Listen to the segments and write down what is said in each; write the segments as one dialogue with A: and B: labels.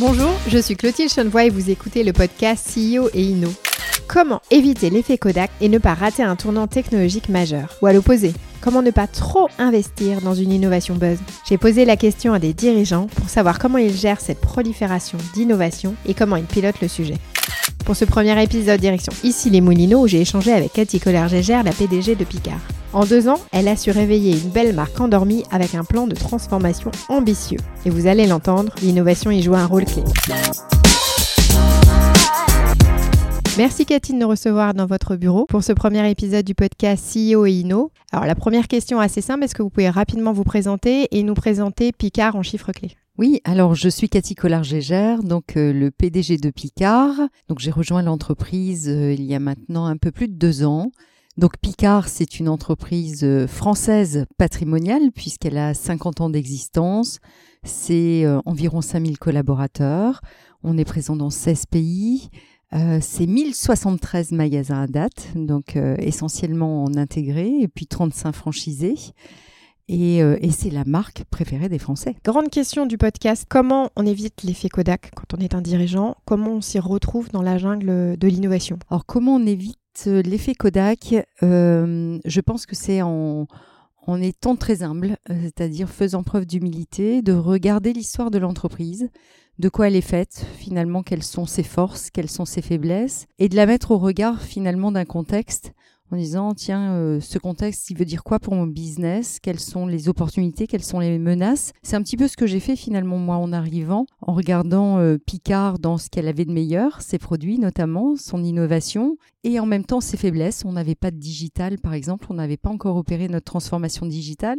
A: Bonjour, je suis Clotilde Chenevoix et vous écoutez le podcast CEO et Inno. Comment éviter l'effet Kodak et ne pas rater un tournant technologique majeur Ou à l'opposé, comment ne pas trop investir dans une innovation buzz J'ai posé la question à des dirigeants pour savoir comment ils gèrent cette prolifération d'innovation et comment ils pilotent le sujet. Pour ce premier épisode, direction ici les Moulineaux, où j'ai échangé avec Cathy Collard-Gégère, la PDG de Picard. En deux ans, elle a su réveiller une belle marque endormie avec un plan de transformation ambitieux. Et vous allez l'entendre, l'innovation y joue un rôle clé. Merci Cathy de nous recevoir dans votre bureau pour ce premier épisode du podcast CEO et Inno. Alors la première question assez simple, est-ce que vous pouvez rapidement vous présenter et nous présenter Picard en chiffres clés?
B: Oui, alors je suis Cathy Collard-Gégère, donc euh, le PDG de Picard. Donc j'ai rejoint l'entreprise euh, il y a maintenant un peu plus de deux ans. Donc Picard, c'est une entreprise euh, française patrimoniale puisqu'elle a 50 ans d'existence. C'est environ 5000 collaborateurs. On est présent dans 16 pays. c'est 1073 magasins à date, donc essentiellement en intégré, et puis 35 franchisés. Euh, et, c'est la marque préférée des Français.
A: Grande question du podcast, comment on évite l'effet Kodak quand on est un dirigeant? Comment on s'y retrouve dans la jungle de l'innovation?
B: Alors comment on évite euh, l'effet Kodak? Euh, Je pense que c'est en, en étant très humble, c'est-à-dire faisant preuve d'humilité, de regarder l'histoire de l'entreprise, de quoi elle est faite, finalement quelles sont ses forces, quelles sont ses faiblesses, et de la mettre au regard finalement d'un contexte en disant tiens euh, ce contexte il veut dire quoi pour mon business? Quelles sont les opportunités? Quelles sont les menaces? C'est un petit peu ce que j'ai fait finalement moi en arrivant en regardant euh, Picard dans ce qu'elle avait de meilleur ses produits notamment son innovation. Et en même temps ses faiblesses. On n'avait pas de digital par exemple. On n'avait pas encore opéré notre transformation digitale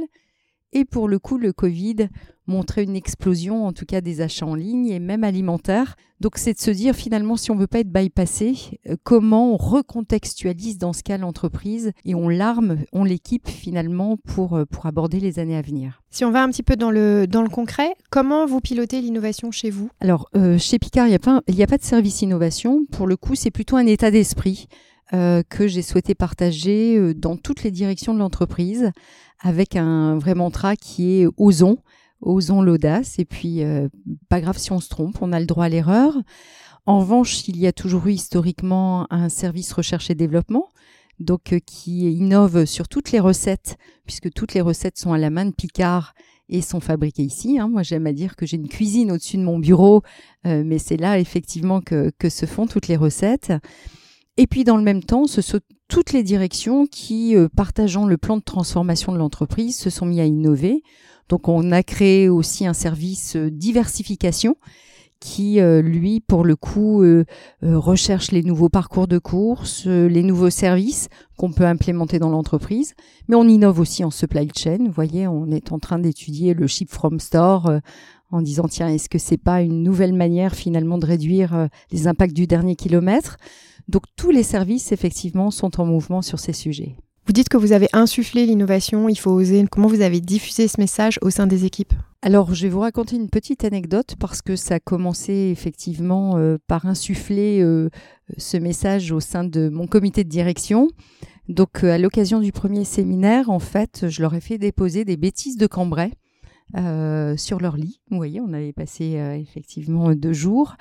B: et pour le coup, le Covid montrait une explosion, en tout cas des achats en ligne et même alimentaires. Donc c'est de se dire finalement, si on veut pas être bypassé, euh, comment on recontextualise dans ce cas l'entreprise et on l'arme, on l'équipe finalement pour, euh, pour aborder les années à venir.
A: Si on va un petit peu dans le, dans le concret, comment vous pilotez l'innovation chez vous?
B: Alors euh, chez Picard, il n'y a, pas, a pas de service innovation. Pour le coup, c'est plutôt un état d'esprit. Que j'ai souhaité partager dans toutes les directions de l'entreprise avec un vrai mantra qui est osons, osons l'audace, et puis euh, pas grave si on se trompe, on a le droit à l'erreur. En revanche, il y a toujours eu historiquement un service recherche et développement, donc euh, qui innove sur toutes les recettes, puisque toutes les recettes sont à la main de Picard et sont fabriquées ici. Hein. Moi, j'aime à dire que j'ai une cuisine au-dessus de mon bureau, euh, mais c'est là effectivement que, que se font toutes les recettes. Et puis dans le même temps, ce sont toutes les directions qui, euh, partageant le plan de transformation de l'entreprise, se sont mis à innover. Donc on a créé aussi un service euh, diversification qui, euh, lui, pour le coup, recherche les nouveaux parcours de course, les nouveaux services qu'on peut implémenter dans l'entreprise. Mais on innove aussi en supply chain. Vous voyez, on est en train d'étudier le ship from store en disant, tiens, est-ce que c'est pas une nouvelle manière finalement de réduire les impacts du dernier kilomètre? Donc tous les services, effectivement, sont en mouvement sur ces sujets.
A: Vous dites que vous avez insufflé l'innovation, il faut oser. Comment vous avez diffusé ce message au sein des équipes?
B: Alors, je vais vous raconter une petite anecdote parce que ça a commencé effectivement euh, par insuffler euh, ce message au sein de mon comité de direction. Donc, euh, à l'occasion du premier séminaire, en fait, je leur ai fait déposer des bêtises de Cambrai sur leur lit. Vous voyez, on avait passé effectivement deux jours.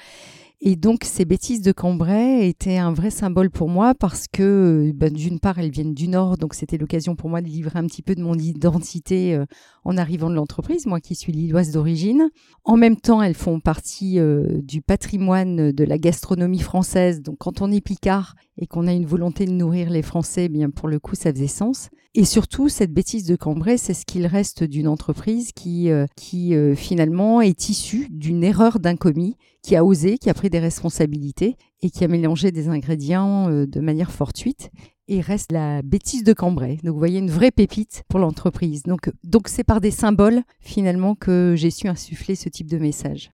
B: Et donc ces bêtises de Cambrai étaient un vrai symbole pour moi parce que ben, d'une part elles viennent du Nord, donc c'était l'occasion pour moi de livrer un petit peu de mon identité euh, en arrivant de l'entreprise, moi qui suis lilloise d'origine. En même temps elles font partie euh, du patrimoine de la gastronomie française, donc quand on est picard et qu'on a une volonté de nourrir les Français, eh bien pour le coup ça faisait sens. Et surtout cette bêtise de Cambrai, c'est ce qu'il reste d'une entreprise qui, euh, qui finalement est issue d'une erreur d'un commis qui a osé, qui a pris des responsabilités et qui a mélangé des ingrédients euh, de manière fortuite. Et reste la bêtise de Cambrai. Donc vous voyez une vraie pépite pour l'entreprise. Donc donc c'est par des symboles finalement que j'ai su insuffler ce type de message.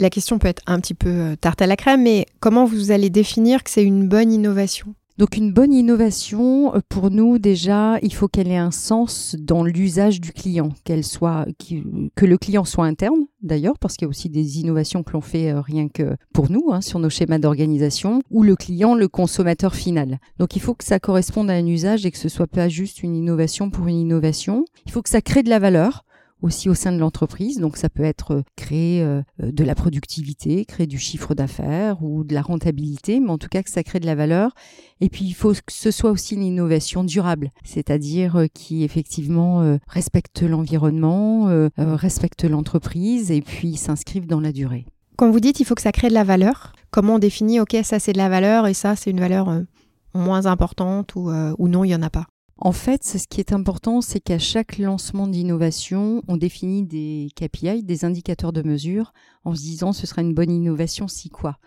A: La question peut être un petit peu euh, tarte à la crème, mais comment vous allez définir que c'est une bonne innovation?
B: Donc une bonne innovation, euh, pour nous déjà, il faut qu'elle ait un sens dans l'usage du client, que le client soit interne d'ailleurs, parce qu'il y a aussi des innovations que l'on fait euh, rien que pour nous, hein, sur nos schémas d'organisation, ou le client, le consommateur final. Donc il faut que ça corresponde à un usage et que ce soit pas juste une innovation pour une innovation. Il faut que ça crée de la valeur aussi au sein de l'entreprise. Donc ça peut être créer de la productivité, créer du chiffre d'affaires ou de la rentabilité, mais en tout cas que ça crée de la valeur. Et puis il faut que ce soit aussi une innovation durable, c'est-à-dire qui effectivement respecte l'environnement, respecte l'entreprise et puis s'inscrive dans la durée.
A: Quand vous dites il faut que ça crée de la valeur, comment on définit ok ça c'est de la valeur et ça c'est une valeur moins importante ou, ou non il n'y en a pas?
B: En fait, ce qui est important, c'est qu'à chaque lancement d'innovation, on définit des KPI, des indicateurs de mesure, en se disant ce sera une bonne innovation si quoi.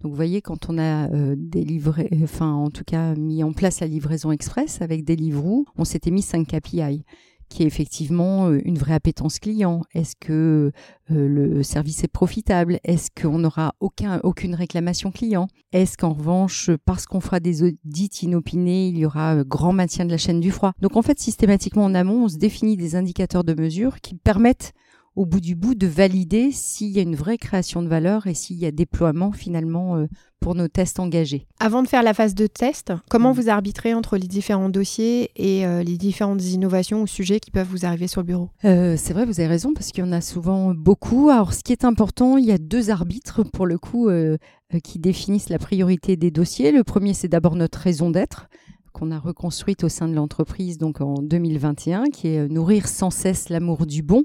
B: Donc vous voyez, quand on a euh, délivré, enfin en tout cas mis en place la livraison express avec Deliveroo, on s'était mis 5 KPI qui est effectivement euh, une vraie appétence client. Est-ce que euh, le service est profitable? Est-ce qu'on n'aura aucun, aucune réclamation client? Est-ce qu'en revanche, parce qu'on fera des audits inopinés, il y aura euh, grand maintien de la chaîne du froid? Donc en fait, systématiquement en amont, on se définit des indicateurs de mesure qui permettent au bout du bout de valider s'il y a une vraie création de valeur et s'il y a déploiement finalement euh, pour nos tests engagés.
A: Avant de faire la phase de test, comment mm. vous arbitrez entre les différents dossiers et euh, les différentes innovations ou sujets qui peuvent vous arriver sur le bureau?
B: Euh, C'est vrai, vous avez raison, parce qu'il y en a souvent beaucoup. Alors ce qui est important, il y a deux arbitres pour le coup qui définissent la priorité des dossiers. Le premier, c'est d'abord notre raison d'être qu'on a reconstruite au sein de l'entreprise donc en 2021, qui est nourrir sans cesse l'amour du bon.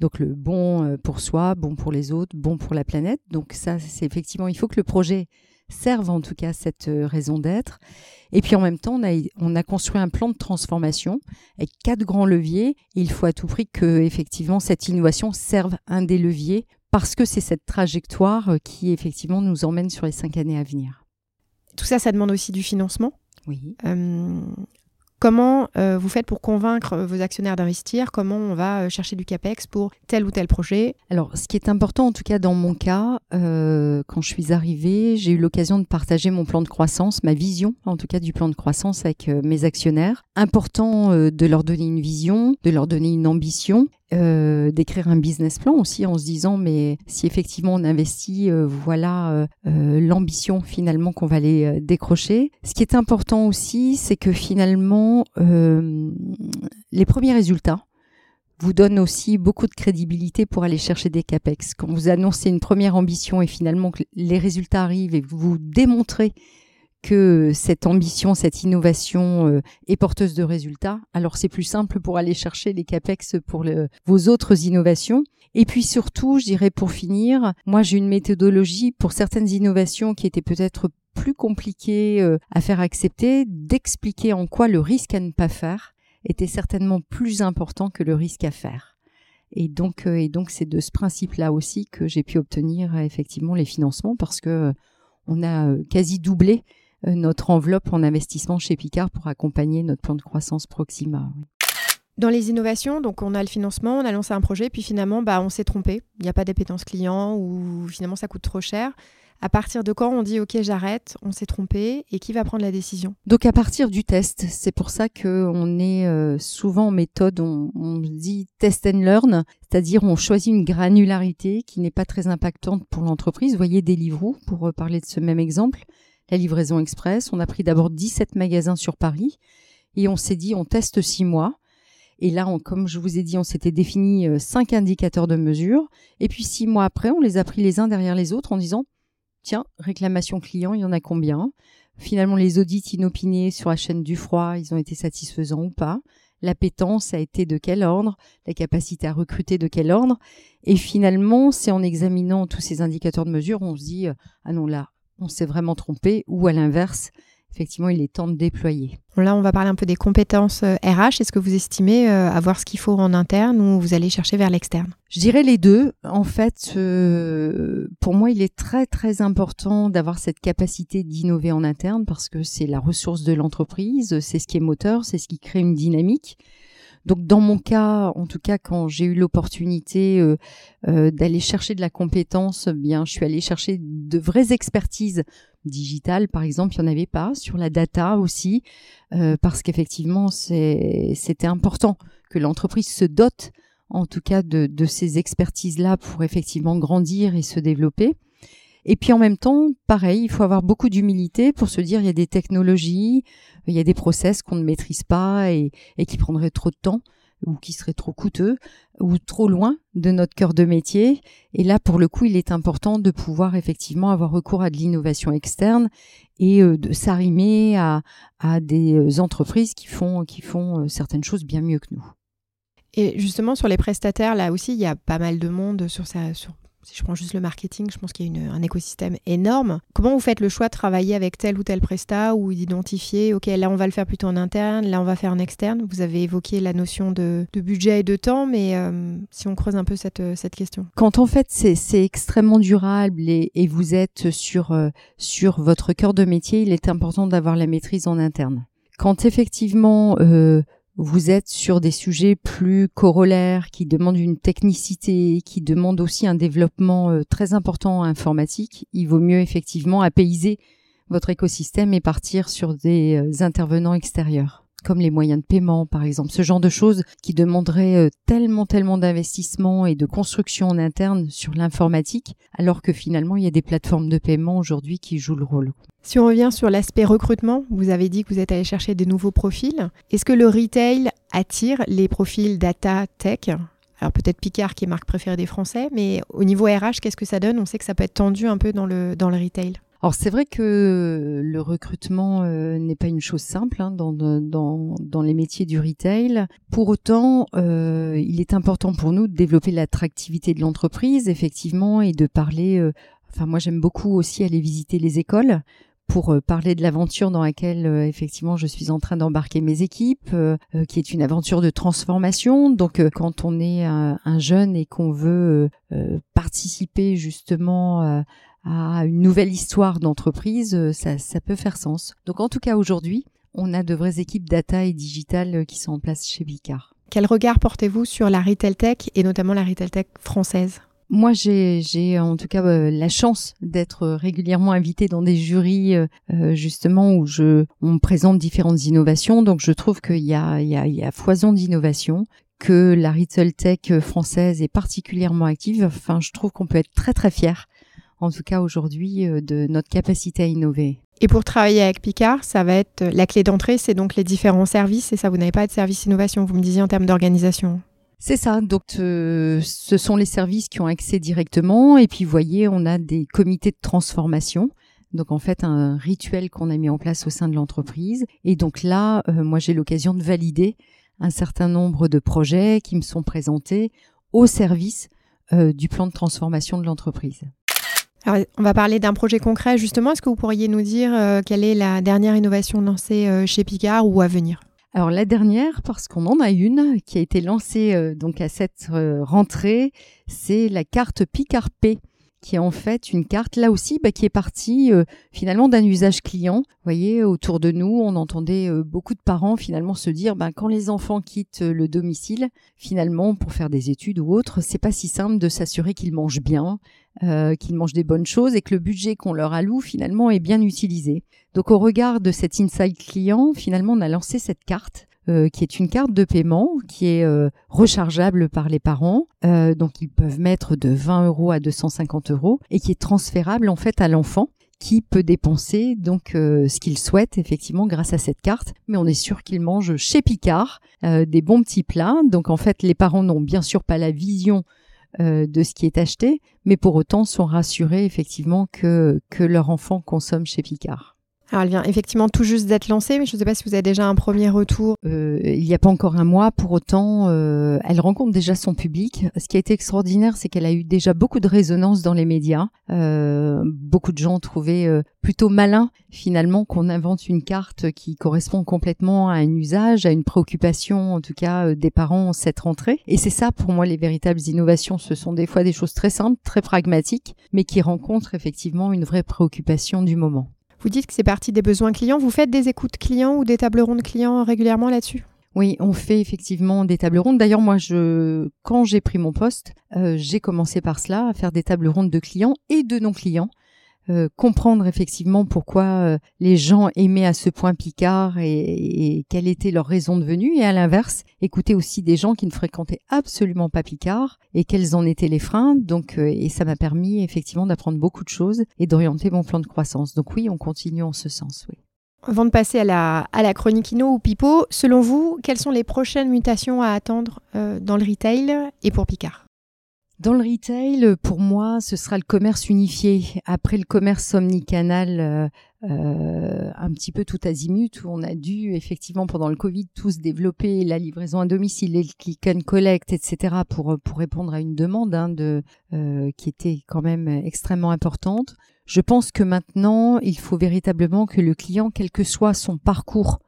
B: Donc le bon euh, pour soi, bon pour les autres, bon pour la planète. Donc ça, c'est effectivement, il faut que le projet serve en tout cas cette euh, raison d'être. Et puis en même temps, on a, on a construit un plan de transformation avec quatre grands leviers. il faut à tout prix que effectivement cette innovation serve un des leviers parce que c'est cette trajectoire euh, qui effectivement nous emmène sur les cinq années à venir.
A: Tout ça, ça demande aussi du financement?
B: Oui.
A: Comment euh, vous faites pour convaincre euh, vos actionnaires d'investir? Comment on va euh, chercher du CAPEX pour tel ou tel projet?
B: Alors, ce qui est important, en tout cas dans mon cas, quand je suis arrivée, j'ai eu l'occasion de partager mon plan de croissance, ma vision, en tout cas du plan de croissance avec mes actionnaires. Important de leur donner une vision, de leur donner une ambition euh, d'écrire un business plan aussi en se disant mais si effectivement on investit, euh, voilà euh, l'ambition finalement qu'on va aller décrocher. Ce qui est important aussi, c'est que finalement les premiers résultats vous donnent aussi beaucoup de crédibilité pour aller chercher des capex. Quand vous annoncez une première ambition et finalement que les résultats arrivent et vous démontrez que cette ambition, cette innovation euh, est porteuse de résultats, alors c'est plus simple pour aller chercher les capex pour vos autres innovations. Et puis surtout, je dirais pour finir, moi j'ai une méthodologie pour certaines innovations qui étaient peut-être plus compliquées euh, à faire accepter, d'expliquer en quoi le risque à ne pas faire était certainement plus important que le risque à faire. Et donc, euh, et donc c'est de ce principe-là aussi que j'ai pu obtenir effectivement les financements parce que on a quasi doublé notre enveloppe en investissement chez Picard pour accompagner notre plan de croissance Proxima.
A: Dans les innovations, donc on a le financement, on a lancé un projet, puis finalement, bah, on s'est trompé. Il n'y a pas d'appétence client ou finalement ça coûte trop cher. À partir de quand on dit OK, j'arrête, on s'est trompé et qui va prendre la décision?
B: Donc à partir du test, c'est pour ça que on est euh, souvent en méthode, on, on, dit test and learn, c'est-à-dire on choisit une granularité qui n'est pas très impactante pour l'entreprise. Vous voyez Deliveroo pour euh, parler de ce même exemple la livraison express. On a pris d'abord 17 magasins sur Paris et on s'est dit on teste six mois. Et là, comme je vous ai dit, on s'était défini euh, cinq indicateurs de mesure. Et puis six mois après, on les a pris les uns derrière les autres en disant tiens, réclamation client, il y en a combien? Finalement, les audits inopinés sur la chaîne du froid, ils ont été satisfaisants ou pas? L'appétence a été de quel ordre? La capacité à recruter de quel ordre? Et finalement, c'est en examinant tous ces indicateurs de mesure, on se dit euh, ah non là, on s'est vraiment trompé, ou à l'inverse, effectivement, il est temps de déployer.
A: Là, on va parler un peu des compétences RH. Euh, Est-ce que vous estimez euh, avoir ce qu'il faut en interne ou vous allez chercher vers l'externe?
B: Je dirais les deux. En fait, euh, pour moi, il est très très important d'avoir cette capacité d'innover en interne parce que c'est la ressource de l'entreprise, c'est ce qui est moteur, c'est ce qui crée une dynamique. Donc dans mon cas, en tout cas, quand j'ai eu l'opportunité euh, euh, d'aller chercher de la compétence, eh bien, je suis allée chercher de vraies expertises digitales, par exemple, il n'y en avait pas sur la data aussi, euh, parce qu'effectivement, c'était important que l'entreprise se dote, en tout cas, de, de ces expertises-là pour effectivement grandir et se développer. Et puis en même temps, pareil, il faut avoir beaucoup d'humilité pour se dire il y a des technologies, il y a des process qu'on ne maîtrise pas et, qui prendraient trop de temps. ou qui seraient trop coûteux ou trop loin de notre cœur de métier. Et là, pour le coup, il est important de pouvoir effectivement avoir recours à de l'innovation externe et euh, de s'arrimer à, des euh, entreprises qui font, qui font euh, certaines choses bien mieux que nous.
A: Et justement, sur les prestataires, là aussi, il y a pas mal de monde sur, sa, sur si je prends juste le marketing, je pense qu'il y a un écosystème énorme. Comment vous faites le choix de travailler avec tel ou tel prestat ou d'identifier, ok, là on va le faire plutôt en interne, là on va faire en externe? Vous avez évoqué la notion de, budget et de temps, mais euh, si on creuse un peu cette, euh, question.
B: Quand en fait c'est extrêmement durable et, vous êtes sur, euh, sur votre cœur de métier, il est important d'avoir la maîtrise en interne. Quand effectivement vous êtes sur des sujets plus corollaires, qui demandent une technicité, qui demandent aussi un développement euh, très important informatique, il vaut mieux effectivement apaiser votre écosystème et partir sur des euh, intervenants extérieurs comme les moyens de paiement par exemple, ce genre de choses qui demanderaient euh, tellement tellement d'investissement et de construction en interne sur l'informatique, alors que finalement il y a des plateformes de paiement aujourd'hui qui jouent le rôle.
A: Si on revient sur l'aspect recrutement, vous avez dit que vous êtes allé chercher des nouveaux profils. Est-ce que le retail attire les profils data tech? Alors peut-être Picard qui est marque préférée des Français, mais au niveau RH, qu'est-ce que ça donne? On sait que ça peut être tendu un peu dans le, dans le retail.
B: Alors c'est vrai que le recrutement euh, n'est pas une chose simple hein, dans, dans, dans, les métiers du retail. Pour autant, euh, il est important pour nous de développer l'attractivité de l'entreprise, effectivement, et de parler. Euh, enfin, moi j'aime beaucoup aussi aller visiter les écoles pour parler de l'aventure dans laquelle effectivement je suis en train d'embarquer mes équipes, qui est une aventure de transformation. Donc quand on est un, un jeune et qu'on veut participer justement à une nouvelle histoire d'entreprise, euh, ça, ça peut faire sens. Donc en tout cas aujourd'hui, on a de vraies équipes data et digital euh, qui sont en place chez Vicard.
A: Quel regard portez-vous sur la retail tech et notamment la retail tech française?
B: Moi, j'ai en tout cas euh, la chance d'être régulièrement invitée dans des jurys justement où je on me présente différentes innovations. Donc, je trouve qu'il y a, il y a, il y a foison d'innovation, que la retail tech française est particulièrement active. Enfin, je trouve qu'on peut être très très fier en tout cas aujourd'hui, euh, de notre capacité à innover.
A: Et pour travailler avec Picard, ça va être la clé d'entrée, c'est donc les différents services. Et ça, vous n'avez pas de service innovation, vous me disiez en termes d'organisation.
B: C'est ça. Donc, euh, ce sont les services qui ont accès directement. Et puis, vous voyez, on a des comités de transformation. Donc, en fait, un rituel qu'on a mis en place au sein de l'entreprise. Et donc là, euh, moi, j'ai l'occasion de valider un certain nombre de projets qui me sont présentés au service du plan de transformation de l'entreprise
A: on va parler d'un projet concret justement. Est-ce que vous pourriez nous dire euh, quelle est la dernière innovation lancée euh, chez Picard ou à venir?
B: Alors la dernière, parce qu'on en a une qui a été lancée euh, donc à cette rentrée, c'est la carte Picard P qui est en fait une carte là aussi bah, qui est partie finalement d'un usage client. Vous voyez, autour de nous, on entendait beaucoup de parents finalement se dire bah, quand les enfants quittent le domicile, finalement pour faire des études ou autre, c'est pas si simple de s'assurer qu'ils mangent bien, qu'ils mangent des bonnes choses et que le budget qu'on leur alloue finalement est bien utilisé. Donc au regard de cet insight client, finalement on a lancé cette carte euh, qui est une carte de paiement qui est euh, rechargeable par les parents. Euh, donc ils peuvent mettre de 20 euros à 250 euros et qui est transférable en fait à l'enfant qui peut dépenser donc ce qu'il souhaite effectivement grâce à cette carte. Mais on est sûr qu'il mange chez Picard des bons petits plats. Donc en fait les parents n'ont bien sûr pas la vision de ce qui est acheté, mais pour autant sont rassurés effectivement que, que leur enfant consomme chez Picard.
A: Alors, elle vient effectivement tout juste d'être lancée, mais je ne sais pas si vous avez déjà un premier retour.
B: Euh, il n'y a pas encore un mois, pour autant, euh, elle rencontre déjà son public. Ce qui a été extraordinaire, c'est qu'elle a eu déjà beaucoup de résonance dans les médias. Euh, beaucoup de gens trouvaient euh, plutôt malin, finalement, qu'on invente une carte qui correspond complètement à un usage, à une préoccupation, en tout cas, euh, des parents cette rentrée. Et c'est ça, pour moi, les véritables innovations. Ce sont des fois des choses très simples, très pragmatiques, mais qui rencontrent effectivement une vraie préoccupation du moment.
A: Vous dites que c'est parti des besoins clients. Vous faites des écoutes clients ou des tables rondes clients régulièrement là-dessus?
B: Oui, on fait effectivement des tables rondes. D'ailleurs, moi, je, quand j'ai pris mon poste, euh, j'ai commencé par cela, à faire des tables rondes de clients et de non-clients euh, comprendre effectivement pourquoi euh, les gens aimaient à ce point Picard et, quelle était leur raison de venue. Et à l'inverse écouter aussi des gens qui ne fréquentaient absolument pas Picard et quels en étaient les freins. Donc euh, et ça m'a permis effectivement d'apprendre beaucoup de choses et d'orienter mon plan de croissance. Donc oui on continue en ce sens oui.
A: Avant de passer à la, à la chronique Inno ou Pipo, selon vous, quelles sont les prochaines mutations à attendre euh, dans le retail et pour Picard?
B: Dans le retail, pour moi, ce sera le commerce unifié. Après le commerce omnicanal, euh, euh, un petit peu tout azimut, où on a dû effectivement pendant le Covid tous développer la livraison à domicile, le click and collect, etc. pour pour répondre à une demande hein, de euh, qui était quand même extrêmement importante. Je pense que maintenant, il faut véritablement que le client, quel que soit son parcours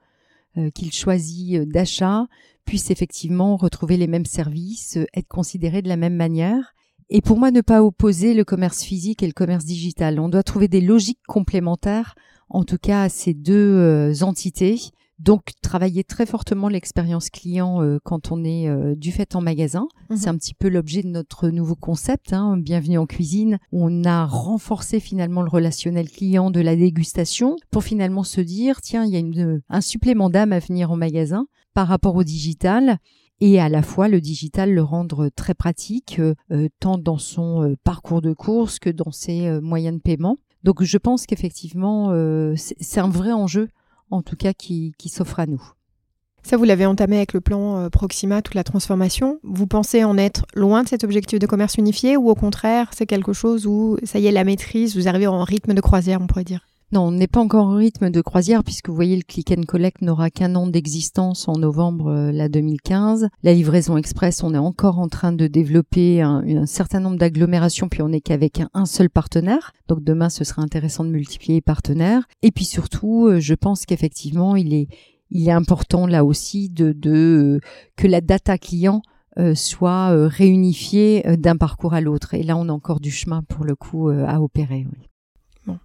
B: qu'il choisit d'achat, puisse effectivement retrouver les mêmes services, euh, être considéré de la même manière. Et pour moi, ne pas opposer le commerce physique et le commerce digital. On doit trouver des logiques complémentaires, en tout cas à ces deux euh, entités. Donc, travailler très fortement l'expérience client euh, quand on est du fait en magasin. Mhm. C'est un petit peu l'objet de notre nouveau concept, hein, Bienvenue en cuisine, on a renforcé finalement le relationnel client de la dégustation pour finalement se dire, tiens, il y a une, un supplément d'âme à venir en magasin par rapport au digital et à la fois le digital le rendre très pratique, euh, euh, tant dans son euh, parcours de course que dans ses moyens de paiement. Donc je pense qu'effectivement, c'est un vrai enjeu, en tout cas, qui, s'offre à nous.
A: Ça, vous l'avez entamé avec le plan Proxima, toute la transformation. Vous pensez en être loin de cet objectif de commerce unifié ou au contraire, c'est quelque chose où, ça y est, la maîtrise, vous arrivez en rythme de croisière, on pourrait dire?
B: Non, on n'est pas encore au rythme de croisière puisque vous voyez le click and collect n'aura qu'un an d'existence en novembre euh, la 2015. La livraison express, on est encore en train de développer un, certain nombre d'agglomérations puis on n'est qu'avec un, seul partenaire. Donc demain, ce sera intéressant de multiplier les partenaires. Et puis surtout, euh, je pense qu'effectivement, il est important là aussi de, de que la data client euh, soit réunifiée d'un parcours à l'autre. Et là, on a encore du chemin pour le coup à opérer.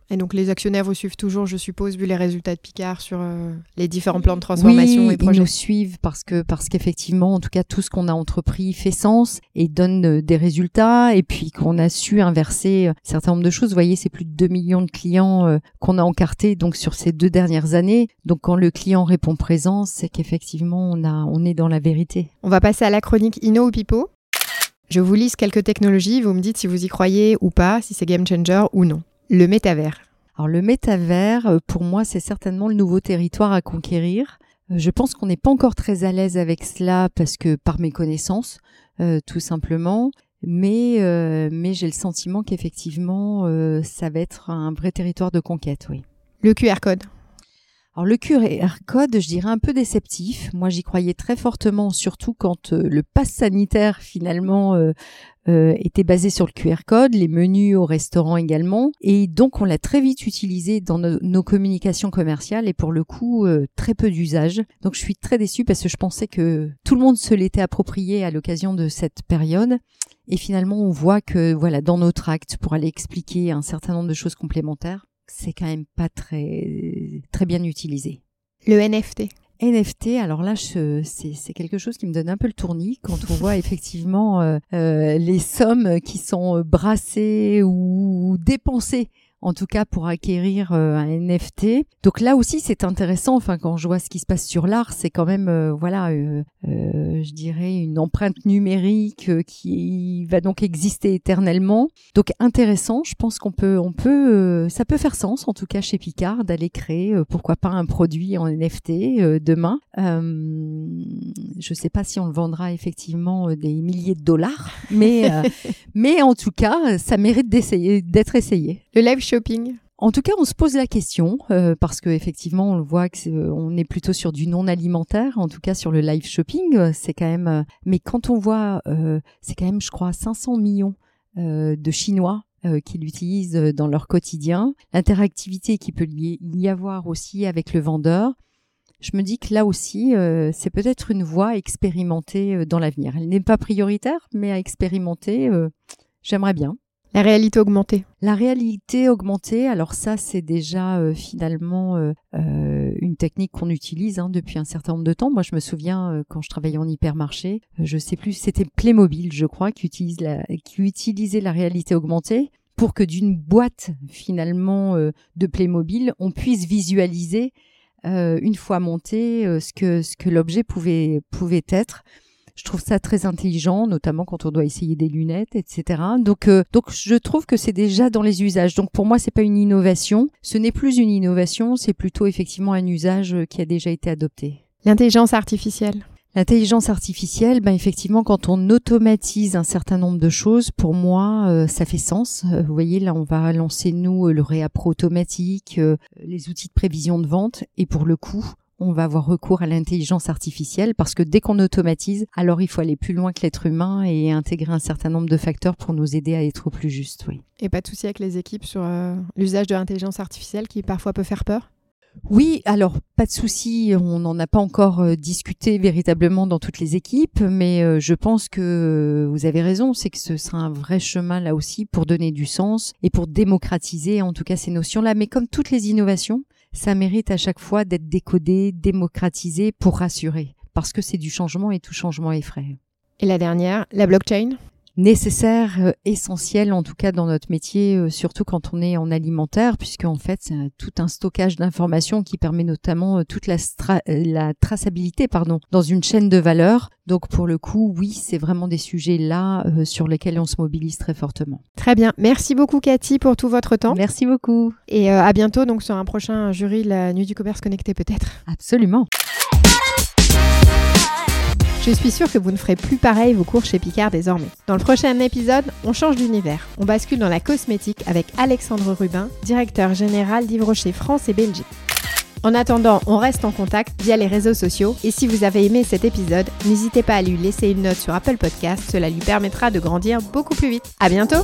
A: Et donc les actionnaires vous suivent toujours, je suppose, vu les résultats de Picard sur euh, les différents plans de transformation
B: oui,
A: et projets.
B: Ils nous suivent parce que parce qu'effectivement, en tout cas, tout ce qu'on a entrepris fait sens et donne euh, des résultats. Et puis qu'on a su inverser euh, un certain nombre de choses. Vous voyez, c'est plus de 2 millions de clients qu'on a encartés donc sur ces deux dernières années. Donc quand le client répond présent, c'est qu'effectivement on a on est dans la vérité.
A: On va passer à la chronique Inno ou Pipo. Je vous lise quelques technologies, vous me dites si vous y croyez ou pas, si c'est game changer ou non le métavers
B: Alors le métavers, euh, pour moi, c'est certainement le nouveau territoire à conquérir. Euh, je pense qu'on n'est pas encore très à l'aise avec cela parce que par mes connaissances, euh, tout simplement. Mais, mais j'ai le sentiment qu'effectivement, ça va être un vrai territoire de conquête, oui.
A: Le QR code
B: alors le QR code, je dirais un peu déceptif. Moi, j'y croyais très fortement, surtout quand le pass sanitaire finalement euh, était basé sur le QR code, les menus au restaurant également. Et donc, on l'a très vite utilisé dans nos communications commerciales et pour le coup, euh, très peu d'usage. Donc, je suis très déçue parce que je pensais que tout le monde se l'était approprié à l'occasion de cette période. Et finalement, on voit que, voilà, dans notre acte, pour aller expliquer un certain nombre de choses complémentaires, c'est quand même pas très, très bien utilisé.
A: Le NFT.
B: NFT, alors là, c'est quelque chose qui me donne un peu le tournis quand on voit effectivement euh, euh, les sommes qui sont brassées ou dépensées en tout cas pour acquérir euh, un NFT. Donc là aussi c'est intéressant, enfin quand je vois ce qui se passe sur l'art, c'est quand même euh, voilà, euh, je dirais une empreinte numérique qui va donc exister éternellement. Donc intéressant, je pense qu'on peut on peut ça peut faire sens en tout cas chez Picard d'aller créer pourquoi pas un produit en NFT demain. je sais pas si on le vendra effectivement des milliers de dollars, mais mais en tout cas, ça mérite d'essayer d'être essayé.
A: Le live shopping
B: en tout cas, on se pose la question euh, parce que effectivement, on le voit que est, on est plutôt sur du non alimentaire, en tout cas sur le live shopping, euh, c'est quand même. Euh, mais quand on voit, c'est quand même, je crois, 500 millions de Chinois qui l'utilisent dans leur quotidien, l'interactivité qui peut y avoir aussi avec le vendeur. Je me dis que là aussi, c'est peut-être une voie à expérimenter dans l'avenir. Elle n'est pas prioritaire, mais à expérimenter, j'aimerais bien.
A: La réalité augmentée.
B: La réalité augmentée, alors ça c'est déjà euh, finalement euh, euh, une technique qu'on utilise hein, depuis un certain nombre de temps. Moi je me souviens quand je travaillais en hypermarché, je sais plus, c'était Playmobil je crois qui, utilise la, qui utilisait la réalité augmentée pour que d'une boîte finalement de Playmobil on puisse visualiser une fois monté ce que, ce que l'objet pouvait, pouvait être. Je trouve ça très intelligent, notamment quand on doit essayer des lunettes, etc. Donc, euh, donc je trouve que c'est déjà dans les usages. Donc pour moi, c'est pas une innovation. Ce n'est plus une innovation, c'est plutôt effectivement un usage qui a déjà été adopté.
A: L'intelligence artificielle.
B: L'intelligence artificielle, ben effectivement, quand on automatise un certain nombre de choses, pour moi, euh, ça fait sens. Euh, vous voyez, là, on va lancer nous le réappro automatique, euh, les outils de prévision de vente, et pour le coup, on va avoir recours à l'intelligence artificielle parce que dès qu'on automatise, alors il faut aller plus loin que l'être humain et intégrer un certain nombre de facteurs pour nous aider à être au plus juste. Oui.
A: Et pas de souci avec les équipes sur l'usage de l'intelligence artificielle qui parfois peut faire peur?
B: Oui, alors pas de souci, on n'en a pas encore euh, discuté véritablement dans toutes les équipes, mais euh, je pense que vous avez raison, c'est que ce sera un vrai chemin là aussi pour donner du sens et pour démocratiser en tout cas ces notions-là. Mais comme toutes les innovations, ça mérite à chaque fois d'être décodé, démocratisé pour rassurer, parce que c'est du changement et tout changement est frais.
A: Et la dernière, la blockchain?
B: Nécessaire, euh, essentiel en tout cas dans notre métier, euh, surtout quand on est en alimentaire, puisque en fait c'est tout un stockage d'informations qui permet notamment euh, toute la, la traçabilité pardon dans une chaîne de valeur. Donc pour le coup, oui, c'est vraiment des sujets là sur lesquels on se mobilise très fortement.
A: Très bien, merci beaucoup Cathy pour tout votre temps.
B: Merci beaucoup.
A: Et à bientôt donc sur un prochain jury la nuit du commerce connecté peut-être.
B: Absolument.
A: Je suis sûre que vous ne ferez plus pareil vos cours chez Picard désormais. Dans le prochain épisode, on change d'univers. On bascule dans la cosmétique avec Alexandre Rubin, directeur général d'Yves France et Belgique. En attendant, on reste en contact via les réseaux sociaux et si vous avez aimé cet épisode, n'hésitez pas à lui laisser une note sur Apple Podcast, cela lui permettra de grandir beaucoup plus vite. À bientôt!